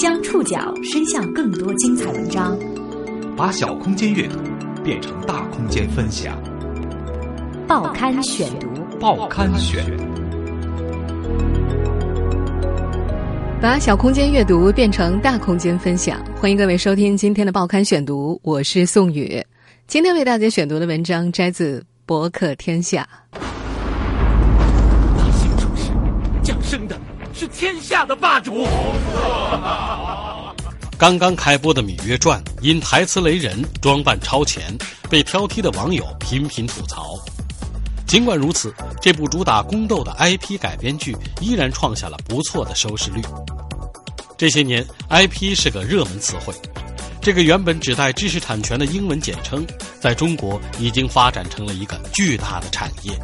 将触角伸向更多精彩文章，把小空间阅读变成大空间分享。报刊选读，报刊选，把小空间阅读变成大空间分享。欢迎各位收听今天的报刊选读，我是宋宇。今天为大家选读的文章摘自《博客天下》。大兴出世，降生的。是天下的霸主。刚刚开播的《芈月传》因台词雷人、装扮超前，被挑剔的网友频频吐槽。尽管如此，这部主打宫斗的 IP 改编剧依然创下了不错的收视率。这些年，IP 是个热门词汇，这个原本指代知识产权的英文简称，在中国已经发展成了一个巨大的产业。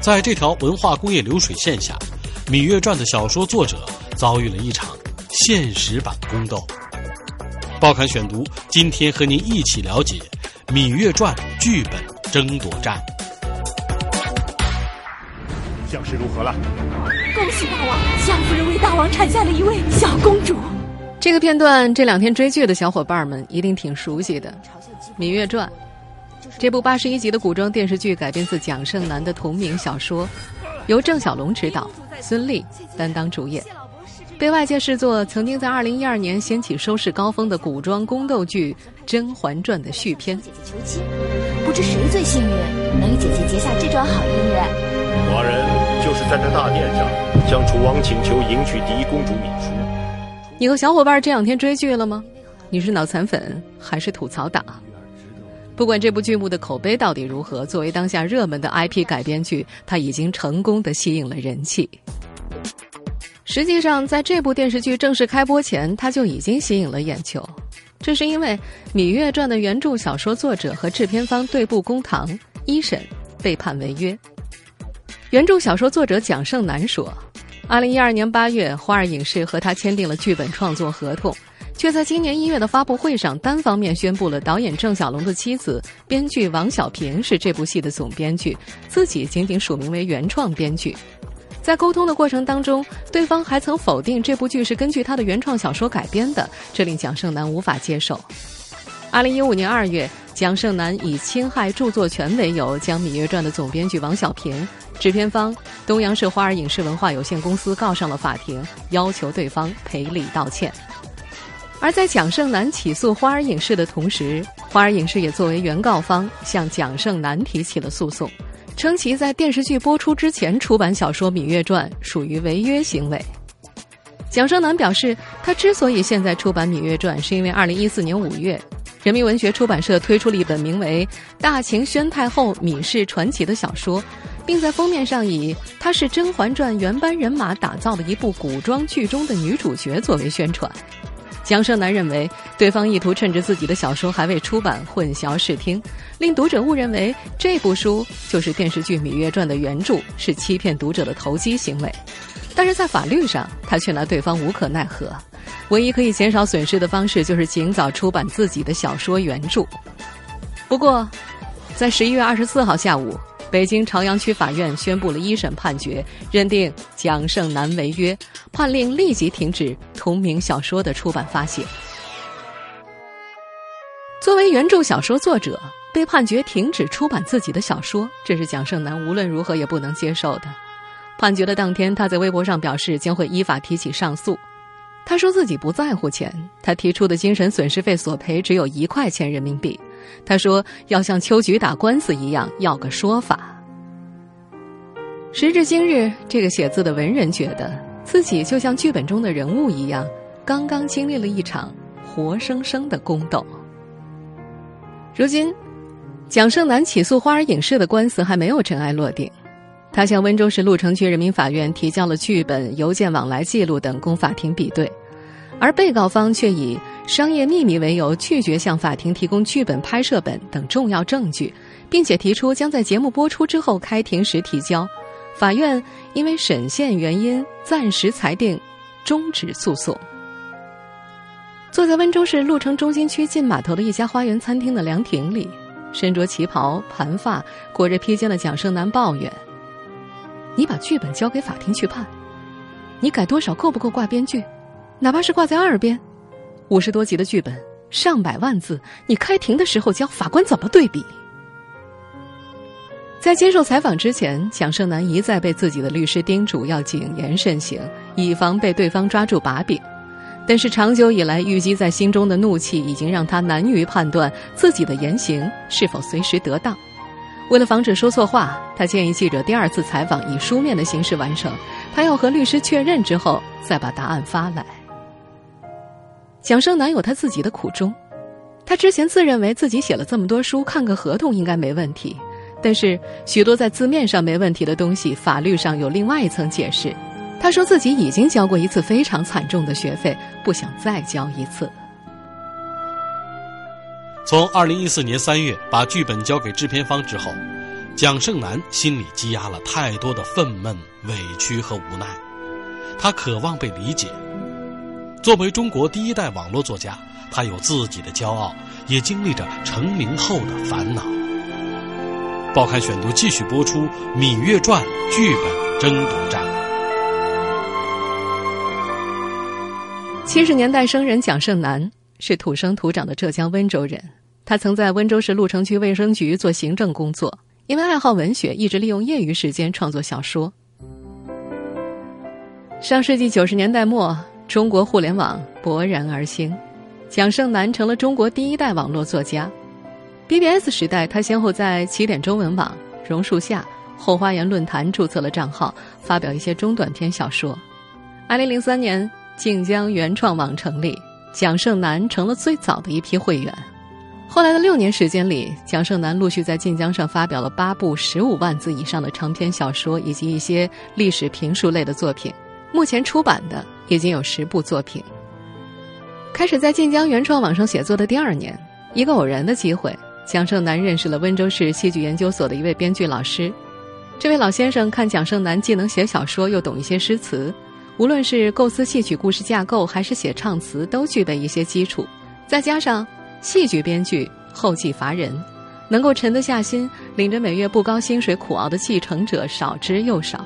在这条文化工业流水线下。《芈月传》的小说作者遭遇了一场现实版宫斗。报刊选读，今天和您一起了解《芈月传》剧本争夺战。相事如何了？恭喜大王，相夫人为大王产下了一位小公主。这个片段，这两天追剧的小伙伴们一定挺熟悉的，《芈月传》这部八十一集的古装电视剧改编自蒋胜男的同名小说，由郑晓龙执导。孙俪担当主演，被外界视作曾经在二零一二年掀起收视高峰的古装宫斗剧《甄嬛传》的续篇。姐姐求亲，不知谁最幸运，能与姐姐结下这桩好姻缘。寡人就是在这大殿上向楚王请求迎娶第一公主芈姝。你和小伙伴这两天追剧了吗？你是脑残粉还是吐槽党？不管这部剧目的口碑到底如何，作为当下热门的 IP 改编剧，它已经成功的吸引了人气。实际上，在这部电视剧正式开播前，它就已经吸引了眼球。这是因为《芈月传》的原著小说作者和制片方对簿公堂，一审被判违约。原著小说作者蒋胜男说：“二零一二年八月，花儿影视和他签订了剧本创作合同。”却在今年一月的发布会上单方面宣布了导演郑晓龙的妻子、编剧王小平是这部戏的总编剧，自己仅仅署名为原创编剧。在沟通的过程当中，对方还曾否定这部剧是根据他的原创小说改编的，这令蒋胜男无法接受。二零一五年二月，蒋胜男以侵害著作权为由，将《芈月传》的总编剧王小平、制片方东阳市花儿影视文化有限公司告上了法庭，要求对方赔礼道歉。而在蒋胜男起诉花儿影视的同时，花儿影视也作为原告方向蒋胜男提起了诉讼，称其在电视剧播出之前出版小说《芈月传》属于违约行为。蒋胜男表示，他之所以现在出版《芈月传》，是因为2014年5月，人民文学出版社推出了一本名为《大秦宣太后芈氏传奇》的小说，并在封面上以她是《甄嬛传》原班人马打造的一部古装剧中的女主角作为宣传。蒋胜男认为，对方意图趁着自己的小说还未出版混淆视听，令读者误认为这部书就是电视剧《芈月传》的原著，是欺骗读者的投机行为。但是在法律上，他却拿对方无可奈何。唯一可以减少损失的方式，就是尽早出版自己的小说原著。不过，在十一月二十四号下午。北京朝阳区法院宣布了一审判决，认定蒋胜男违约，判令立即停止同名小说的出版发行。作为原著小说作者，被判决停止出版自己的小说，这是蒋胜男无论如何也不能接受的。判决的当天，他在微博上表示将会依法提起上诉。他说自己不在乎钱，他提出的精神损失费索赔只有一块钱人民币。他说：“要像秋菊打官司一样，要个说法。”时至今日，这个写字的文人觉得自己就像剧本中的人物一样，刚刚经历了一场活生生的宫斗。如今，蒋胜男起诉花儿影视的官司还没有尘埃落定，他向温州市鹿城区人民法院提交了剧本、邮件往来记录等供法庭比对，而被告方却以。商业秘密为由拒绝向法庭提供剧本、拍摄本等重要证据，并且提出将在节目播出之后开庭时提交。法院因为审限原因暂时裁定终止诉讼。坐在温州市鹿城中心区进码头的一家花园餐厅的凉亭里，身着旗袍、盘发、裹着披肩的蒋胜男抱怨：“你把剧本交给法庭去判，你改多少够不够挂编剧？哪怕是挂在耳边，五十多集的剧本，上百万字，你开庭的时候教法官怎么对比？在接受采访之前，蒋胜男一再被自己的律师叮嘱要谨言慎行，以防被对方抓住把柄。但是长久以来郁积在心中的怒气，已经让他难于判断自己的言行是否随时得当。为了防止说错话，他建议记者第二次采访以书面的形式完成，他要和律师确认之后再把答案发来。蒋胜男有他自己的苦衷，他之前自认为自己写了这么多书，看个合同应该没问题。但是许多在字面上没问题的东西，法律上有另外一层解释。他说自己已经交过一次非常惨重的学费，不想再交一次。从二零一四年三月把剧本交给制片方之后，蒋胜男心里积压了太多的愤懑、委屈和无奈。他渴望被理解。作为中国第一代网络作家，他有自己的骄傲，也经历着成名后的烦恼。报刊选读继续播出《芈月传》剧本争夺战。七十年代生人蒋胜男是土生土长的浙江温州人，他曾在温州市鹿城区卫生局做行政工作。因为爱好文学，一直利用业余时间创作小说。上世纪九十年代末，中国互联网勃然而兴，蒋胜男成了中国第一代网络作家。BBS 时代，他先后在起点中文网、榕树下、后花园论坛注册了账号，发表一些中短篇小说。二零零三年，晋江原创网成立，蒋胜男成了最早的一批会员。后来的六年时间里，蒋胜男陆续在晋江上发表了八部十五万字以上的长篇小说，以及一些历史评述类的作品。目前出版的已经有十部作品。开始在晋江原创网上写作的第二年，一个偶然的机会。蒋胜男认识了温州市戏剧研究所的一位编剧老师，这位老先生看蒋胜男既能写小说，又懂一些诗词，无论是构思戏曲故事架构，还是写唱词，都具备一些基础。再加上戏剧编剧后继乏人，能够沉得下心，领着每月不高薪水苦熬的继承者少之又少，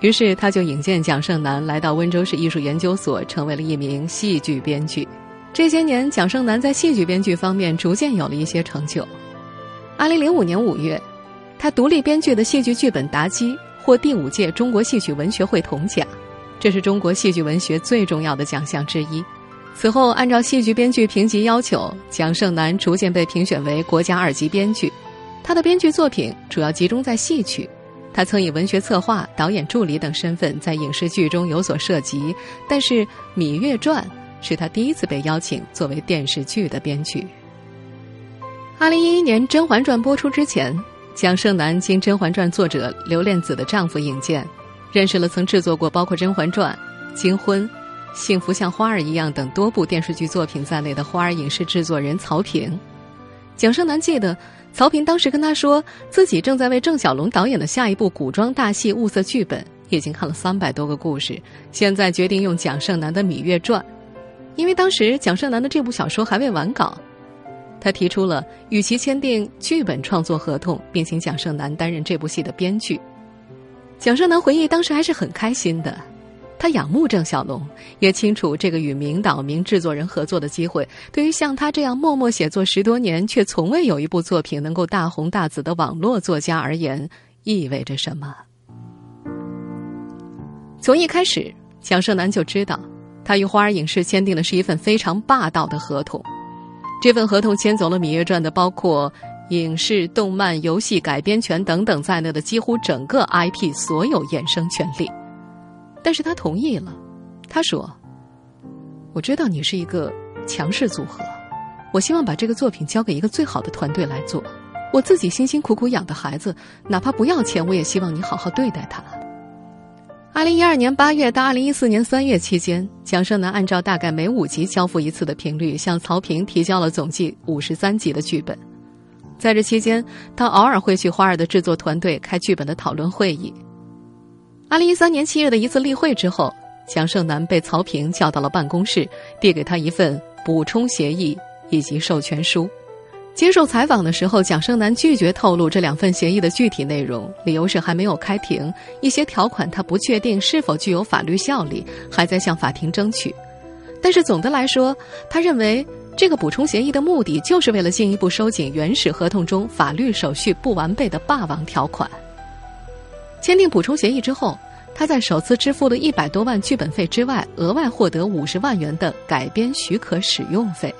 于是他就引荐蒋胜男来到温州市艺术研究所，成为了一名戏剧编剧。这些年，蒋胜男在戏剧编剧方面逐渐有了一些成就。二零零五年五月，他独立编剧的戏剧剧本《达基》获第五届中国戏曲文学会铜奖，这是中国戏剧文学最重要的奖项之一。此后，按照戏剧编剧评级要求，蒋胜男逐渐被评选为国家二级编剧。他的编剧作品主要集中在戏曲，他曾以文学策划、导演助理等身份在影视剧中有所涉及，但是《芈月传》。是他第一次被邀请作为电视剧的编剧。二零一一年《甄嬛传》播出之前，蒋胜男经《甄嬛传》作者刘恋子的丈夫引荐，认识了曾制作过包括《甄嬛传》《金婚》《幸福像花儿一样》等多部电视剧作品在内的花儿影视制作人曹平。蒋胜男记得，曹平当时跟他说，自己正在为郑晓龙导演的下一部古装大戏物色剧本，已经看了三百多个故事，现在决定用蒋胜男的《芈月传》。因为当时蒋胜男的这部小说还未完稿，他提出了与其签订剧本创作合同，并请蒋胜男担任这部戏的编剧。蒋胜男回忆当时还是很开心的，他仰慕郑晓龙，也清楚这个与名导、名制作人合作的机会，对于像他这样默默写作十多年却从未有一部作品能够大红大紫的网络作家而言，意味着什么？从一开始，蒋胜男就知道。他与花儿影视签订的是一份非常霸道的合同，这份合同签走了《芈月传》的包括影视、动漫、游戏改编权等等在内的几乎整个 IP 所有衍生权利。但是他同意了，他说：“我知道你是一个强势组合，我希望把这个作品交给一个最好的团队来做。我自己辛辛苦苦养的孩子，哪怕不要钱，我也希望你好好对待他。”二零一二年八月到二零一四年三月期间，蒋胜男按照大概每五集交付一次的频率，向曹平提交了总计五十三集的剧本。在这期间，他偶尔会去花儿的制作团队开剧本的讨论会议。二零一三年七月的一次例会之后，蒋胜男被曹平叫到了办公室，递给他一份补充协议以及授权书。接受采访的时候，蒋胜男拒绝透露这两份协议的具体内容，理由是还没有开庭，一些条款他不确定是否具有法律效力，还在向法庭争取。但是总的来说，他认为这个补充协议的目的就是为了进一步收紧原始合同中法律手续不完备的霸王条款。签订补充协议之后，他在首次支付了一百多万剧本费之外，额外获得五十万元的改编许可使用费。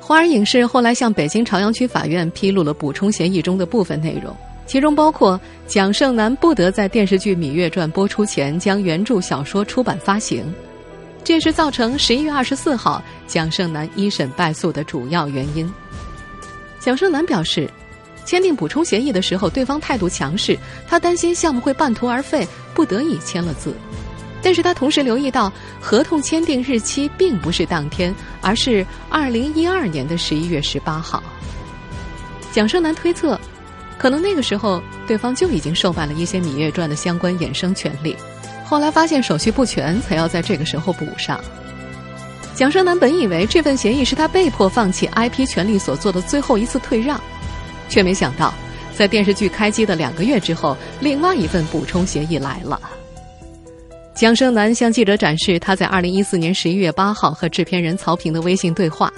华尔影视后来向北京朝阳区法院披露了补充协议中的部分内容，其中包括蒋胜男不得在电视剧《芈月传》播出前将原著小说出版发行，这是造成十一月二十四号蒋胜男一审败诉的主要原因。蒋胜男表示。签订补充协议的时候，对方态度强势，他担心项目会半途而废，不得已签了字。但是他同时留意到，合同签订日期并不是当天，而是二零一二年的十一月十八号。蒋胜男推测，可能那个时候对方就已经售卖了一些《芈月传》的相关衍生权利，后来发现手续不全，才要在这个时候补上。蒋胜男本以为这份协议是他被迫放弃 IP 权利所做的最后一次退让。却没想到，在电视剧开机的两个月之后，另外一份补充协议来了。蒋胜男向记者展示他在二零一四年十一月八号和制片人曹平的微信对话。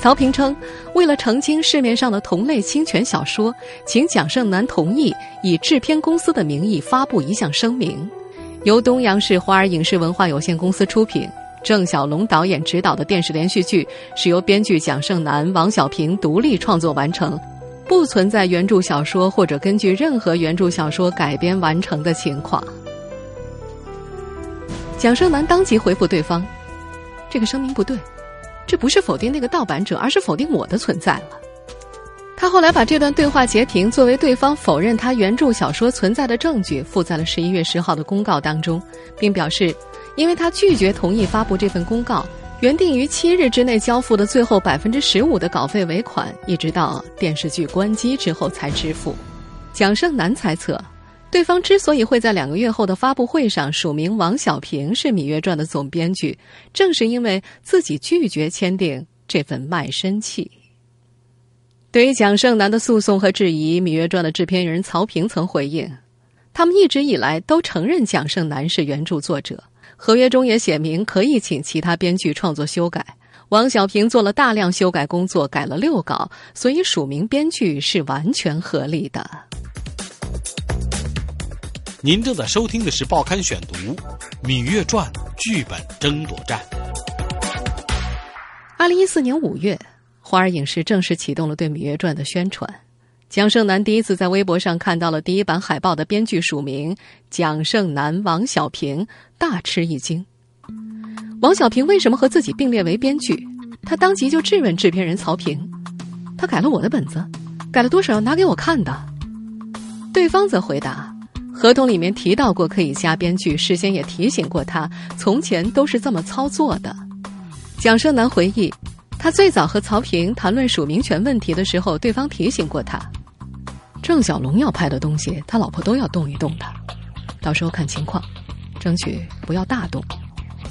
曹平称，为了澄清市面上的同类侵权小说，请蒋胜男同意以制片公司的名义发布一项声明：由东阳市华尔影视文化有限公司出品，郑晓龙导演执导的电视连续剧是由编剧蒋胜男、王小平独立创作完成。不存在原著小说或者根据任何原著小说改编完成的情况。蒋胜男当即回复对方：“这个声明不对，这不是否定那个盗版者，而是否定我的存在了。”他后来把这段对话截屏作为对方否认他原著小说存在的证据，附在了十一月十号的公告当中，并表示，因为他拒绝同意发布这份公告。原定于七日之内交付的最后百分之十五的稿费尾款，一直到电视剧关机之后才支付。蒋胜男猜测，对方之所以会在两个月后的发布会上署名王小平是《芈月传》的总编剧，正是因为自己拒绝签订这份卖身契。对于蒋胜男的诉讼和质疑，《芈月传》的制片人曹平曾回应，他们一直以来都承认蒋胜男是原著作者。合约中也写明可以请其他编剧创作修改。王小平做了大量修改工作，改了六稿，所以署名编剧是完全合理的。您正在收听的是《报刊选读》《芈月传》剧本争夺战。二零一四年五月，华尔影视正式启动了对《芈月传》的宣传。蒋胜男第一次在微博上看到了第一版海报的编剧署名蒋胜男、王小平，大吃一惊。王小平为什么和自己并列为编剧？他当即就质问制片人曹平：“他改了我的本子，改了多少要拿给我看的？”对方则回答：“合同里面提到过可以加编剧，事先也提醒过他，从前都是这么操作的。”蒋胜男回忆，他最早和曹平谈论署名权问题的时候，对方提醒过他。郑晓龙要拍的东西，他老婆都要动一动的，到时候看情况，争取不要大动。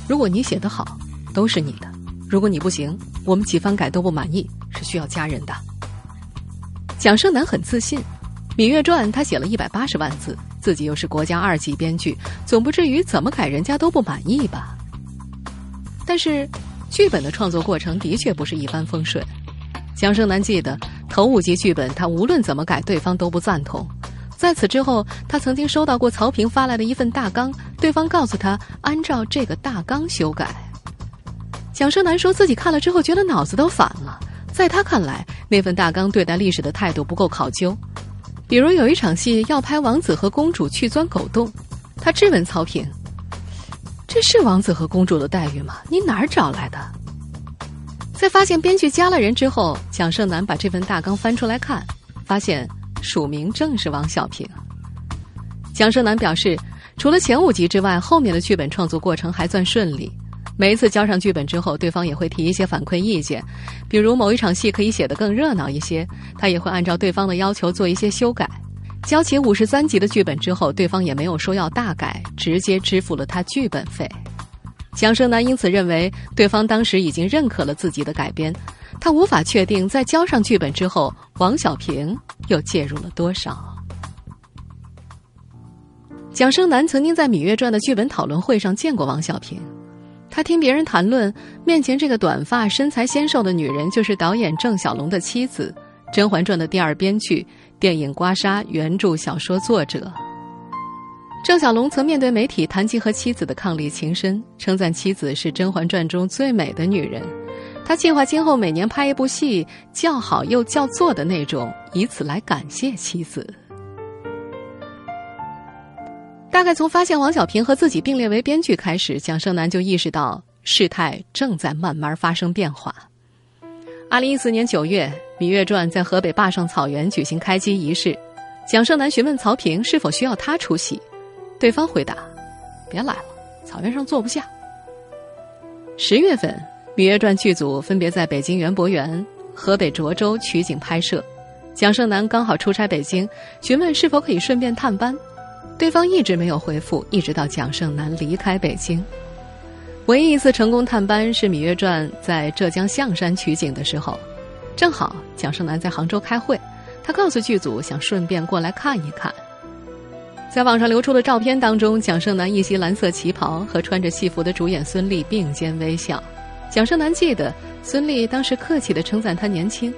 如果你写得好，都是你的；如果你不行，我们几番改都不满意，是需要家人的。蒋胜男很自信，《芈月传》他写了一百八十万字，自己又是国家二级编剧，总不至于怎么改人家都不满意吧？但是，剧本的创作过程的确不是一帆风顺。蒋胜男记得。头五集剧本，他无论怎么改，对方都不赞同。在此之后，他曾经收到过曹平发来的一份大纲，对方告诉他按照这个大纲修改。蒋胜男说自己看了之后觉得脑子都反了，在他看来，那份大纲对待历史的态度不够考究。比如有一场戏要拍王子和公主去钻狗洞，他质问曹平：“这是王子和公主的待遇吗？你哪儿找来的？”在发现编剧加了人之后，蒋胜男把这份大纲翻出来看，发现署名正是王小平。蒋胜男表示，除了前五集之外，后面的剧本创作过程还算顺利。每一次交上剧本之后，对方也会提一些反馈意见，比如某一场戏可以写得更热闹一些，他也会按照对方的要求做一些修改。交齐五十三集的剧本之后，对方也没有说要大改，直接支付了他剧本费。蒋胜男因此认为，对方当时已经认可了自己的改编，他无法确定在交上剧本之后，王小平又介入了多少。蒋胜男曾经在《芈月传》的剧本讨论会上见过王小平，他听别人谈论，面前这个短发、身材纤瘦的女人就是导演郑晓龙的妻子，《甄嬛传》的第二编剧、电影《刮痧》原著小说作者。郑晓龙曾面对媒体谈及和妻子的伉俪情深，称赞妻子是《甄嬛传》中最美的女人。他计划今后每年拍一部戏，叫好又叫座的那种，以此来感谢妻子。大概从发现王小平和自己并列为编剧开始，蒋胜男就意识到事态正在慢慢发生变化。二零一四年九月，《芈月传》在河北坝上草原举行开机仪式，蒋胜男询问曹平是否需要他出席，对方回答：“别来了，草原上坐不下。”十月份，《芈月传》剧组分别在北京园博园、河北涿州取景拍摄，蒋胜男刚好出差北京，询问是否可以顺便探班。对方一直没有回复，一直到蒋胜男离开北京。唯一一次成功探班是《芈月传》在浙江象山取景的时候，正好蒋胜男在杭州开会，他告诉剧组想顺便过来看一看。在网上流出的照片当中，蒋胜男一袭蓝色旗袍，和穿着戏服的主演孙俪并肩微笑。蒋胜男记得孙俪当时客气地称赞他年轻。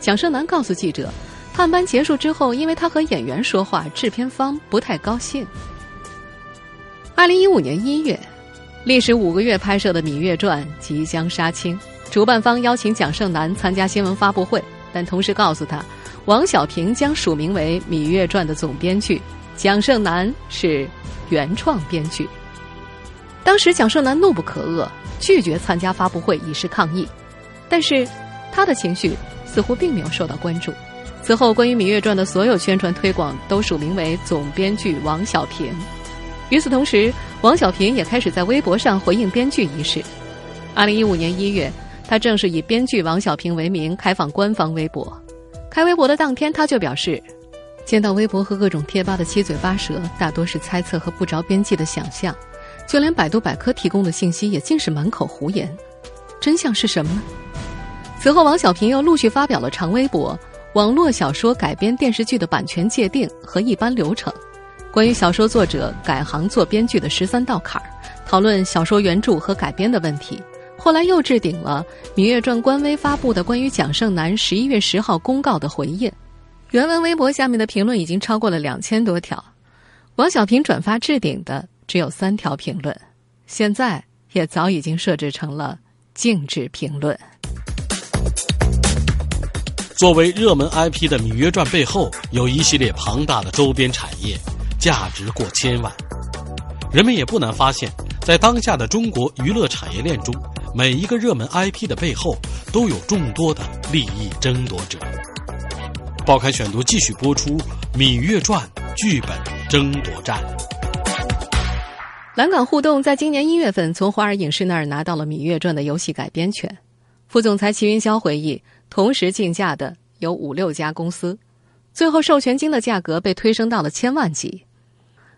蒋胜男告诉记者。探班结束之后，因为他和演员说话，制片方不太高兴。二零一五年一月，历时五个月拍摄的《芈月传》即将杀青，主办方邀请蒋胜男参加新闻发布会，但同时告诉他，王小平将署名为《芈月传》的总编剧，蒋胜男是原创编剧。当时蒋胜男怒不可遏，拒绝参加发布会以示抗议，但是他的情绪似乎并没有受到关注。此后，关于《芈月传》的所有宣传推广都署名为总编剧王小平。与此同时，王小平也开始在微博上回应编剧一事。二零一五年一月，他正式以编剧王小平为名开放官方微博。开微博的当天，他就表示：“见到微博和各种贴吧的七嘴八舌，大多是猜测和不着边际的想象，就连百度百科提供的信息也尽是满口胡言。真相是什么呢？”此后，王小平又陆续发表了长微博。网络小说改编电视剧的版权界定和一般流程，关于小说作者改行做编剧的十三道坎儿，讨论小说原著和改编的问题。后来又置顶了《芈月传》官微发布的关于蒋胜男十一月十号公告的回应。原文微博下面的评论已经超过了两千多条，王小平转发置顶的只有三条评论，现在也早已经设置成了静止评论。作为热门 IP 的《芈月传》背后有一系列庞大的周边产业，价值过千万。人们也不难发现，在当下的中国娱乐产业链中，每一个热门 IP 的背后都有众多的利益争夺者。报刊选读继续播出《芈月传》剧本争夺战。蓝港互动在今年一月份从华尔影视那儿拿到了《芈月传》的游戏改编权。副总裁齐云霄回忆。同时竞价的有五六家公司，最后授权金的价格被推升到了千万级。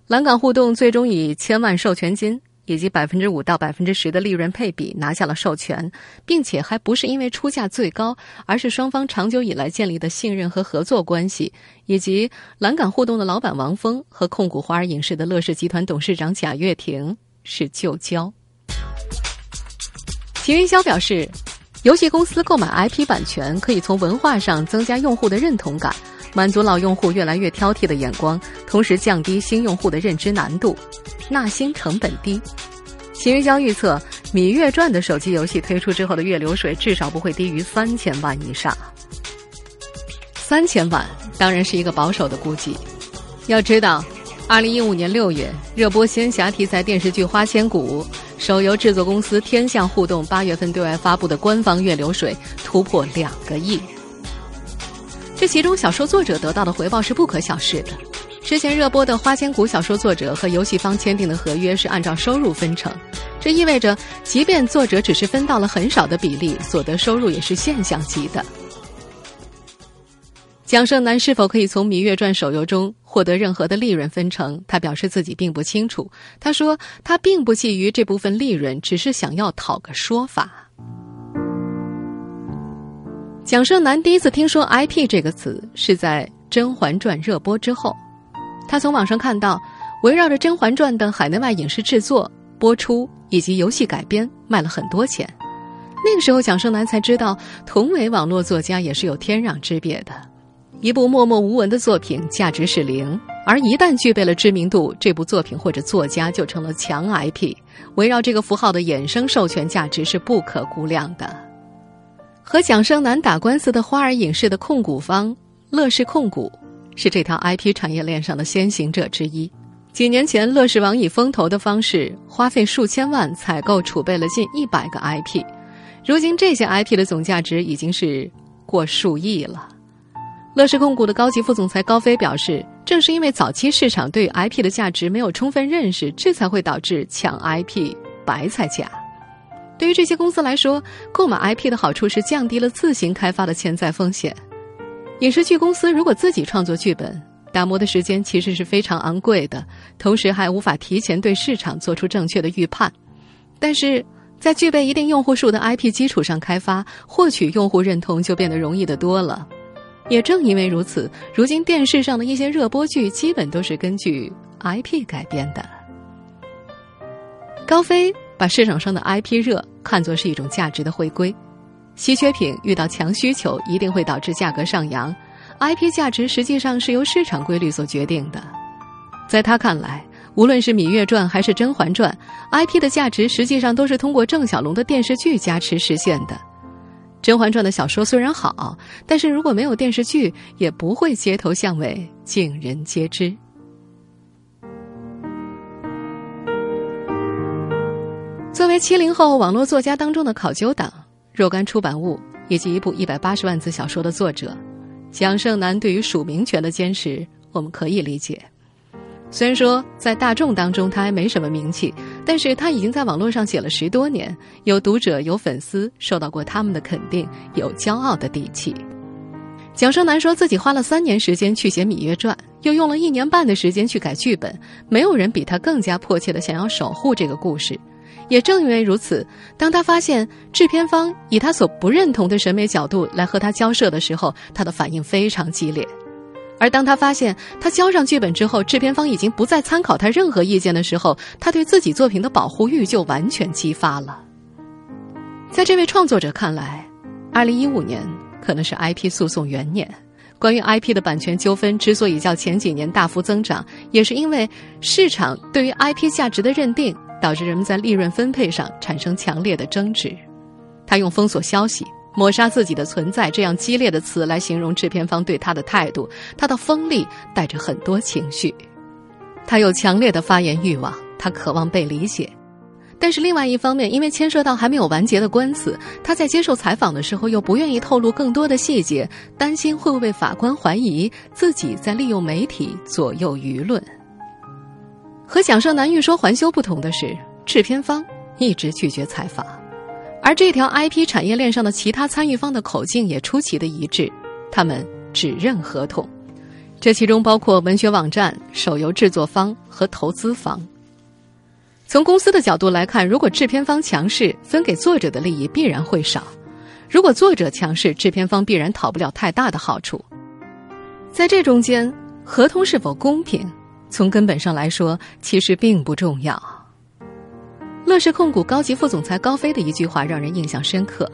蓝港互动最终以千万授权金以及百分之五到百分之十的利润配比拿下了授权，并且还不是因为出价最高，而是双方长久以来建立的信任和合作关系，以及蓝港互动的老板王峰和控股华尔影视的乐视集团董事长贾跃亭是旧交。齐云霄表示。游戏公司购买 IP 版权，可以从文化上增加用户的认同感，满足老用户越来越挑剔的眼光，同时降低新用户的认知难度，纳新成本低。秦云霄预测，《芈月传》的手机游戏推出之后的月流水至少不会低于三千万以上。三千万当然是一个保守的估计，要知道，二零一五年六月热播仙侠题材电视剧《花千骨》。手游制作公司天象互动八月份对外发布的官方月流水突破两个亿，这其中小说作者得到的回报是不可小视的。之前热播的《花千骨》小说作者和游戏方签订的合约是按照收入分成，这意味着即便作者只是分到了很少的比例，所得收入也是现象级的。蒋胜男是否可以从《芈月传》手游中获得任何的利润分成？他表示自己并不清楚。他说他并不觊觎这部分利润，只是想要讨个说法。蒋胜男第一次听说 “IP” 这个词是在《甄嬛传》热播之后，他从网上看到围绕着《甄嬛传》的海内外影视制作、播出以及游戏改编卖了很多钱。那个时候，蒋胜男才知道，同为网络作家，也是有天壤之别的。一部默默无闻的作品，价值是零；而一旦具备了知名度，这部作品或者作家就成了强 IP，围绕这个符号的衍生授权价值是不可估量的。和蒋胜男打官司的花儿影视的控股方乐视控股，是这条 IP 产业链上的先行者之一。几年前，乐视网以风投的方式，花费数千万采购储备了近一百个 IP。如今，这些 IP 的总价值已经是过数亿了。乐视控股的高级副总裁高飞表示，正是因为早期市场对 IP 的价值没有充分认识，这才会导致抢 IP 白菜价。对于这些公司来说，购买 IP 的好处是降低了自行开发的潜在风险。影视剧公司如果自己创作剧本，打磨的时间其实是非常昂贵的，同时还无法提前对市场做出正确的预判。但是，在具备一定用户数的 IP 基础上开发，获取用户认同就变得容易得多了。也正因为如此，如今电视上的一些热播剧基本都是根据 IP 改编的。高飞把市场上的 IP 热看作是一种价值的回归，稀缺品遇到强需求一定会导致价格上扬，IP 价值实际上是由市场规律所决定的。在他看来。无论是《芈月传》还是《甄嬛传》，IP 的价值实际上都是通过郑晓龙的电视剧加持实现的。《甄嬛传》的小说虽然好，但是如果没有电视剧，也不会街头巷尾尽人皆知。作为七零后网络作家当中的考究党，若干出版物以及一部一百八十万字小说的作者，蒋胜男对于署名权的坚持，我们可以理解。虽然说在大众当中他还没什么名气，但是他已经在网络上写了十多年，有读者有粉丝，受到过他们的肯定，有骄傲的底气。蒋胜男说自己花了三年时间去写《芈月传》，又用了一年半的时间去改剧本，没有人比他更加迫切的想要守护这个故事。也正因为如此，当他发现制片方以他所不认同的审美角度来和他交涉的时候，他的反应非常激烈。而当他发现他交上剧本之后，制片方已经不再参考他任何意见的时候，他对自己作品的保护欲就完全激发了。在这位创作者看来，二零一五年可能是 IP 诉讼元年。关于 IP 的版权纠纷之所以较前几年大幅增长，也是因为市场对于 IP 价值的认定，导致人们在利润分配上产生强烈的争执。他用封锁消息。抹杀自己的存在，这样激烈的词来形容制片方对他的态度。他的锋利带着很多情绪，他有强烈的发言欲望，他渴望被理解。但是另外一方面，因为牵涉到还没有完结的官司，他在接受采访的时候又不愿意透露更多的细节，担心会不会被法官怀疑自己在利用媒体左右舆论。和蒋胜男欲说还休不同的是，制片方一直拒绝采访。而这条 IP 产业链上的其他参与方的口径也出奇的一致，他们只认合同，这其中包括文学网站、手游制作方和投资方。从公司的角度来看，如果制片方强势，分给作者的利益必然会少；如果作者强势，制片方必然讨不了太大的好处。在这中间，合同是否公平，从根本上来说，其实并不重要。乐视控股高级副总裁高飞的一句话让人印象深刻：“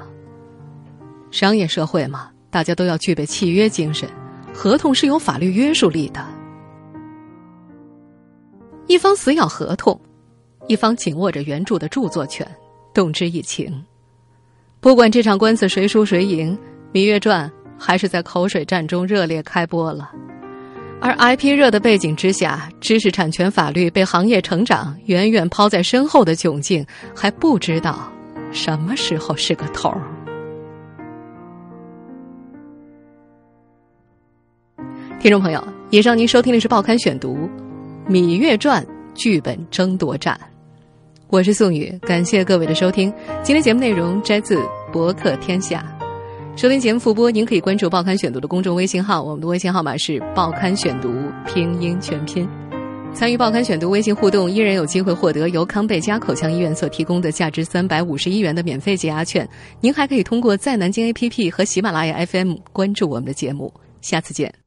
商业社会嘛，大家都要具备契约精神，合同是有法律约束力的。一方死咬合同，一方紧握着原著的著作权，动之以情。不管这场官司谁输谁赢，《芈月传》还是在口水战中热烈开播了。”而 IP 热的背景之下，知识产权法律被行业成长远远抛在身后的窘境，还不知道什么时候是个头儿。听众朋友，以上您收听的是《报刊选读》《芈月传》剧本争夺战，我是宋宇，感谢各位的收听。今天节目内容摘自《博客天下》。收听节目复播，您可以关注《报刊选读》的公众微信号，我们的微信号码是“报刊选读”拼音全拼。参与《报刊选读》微信互动，依然有机会获得由康贝佳口腔医院所提供的价值三百五十一元的免费解压券。您还可以通过在南京 APP 和喜马拉雅 FM 关注我们的节目。下次见。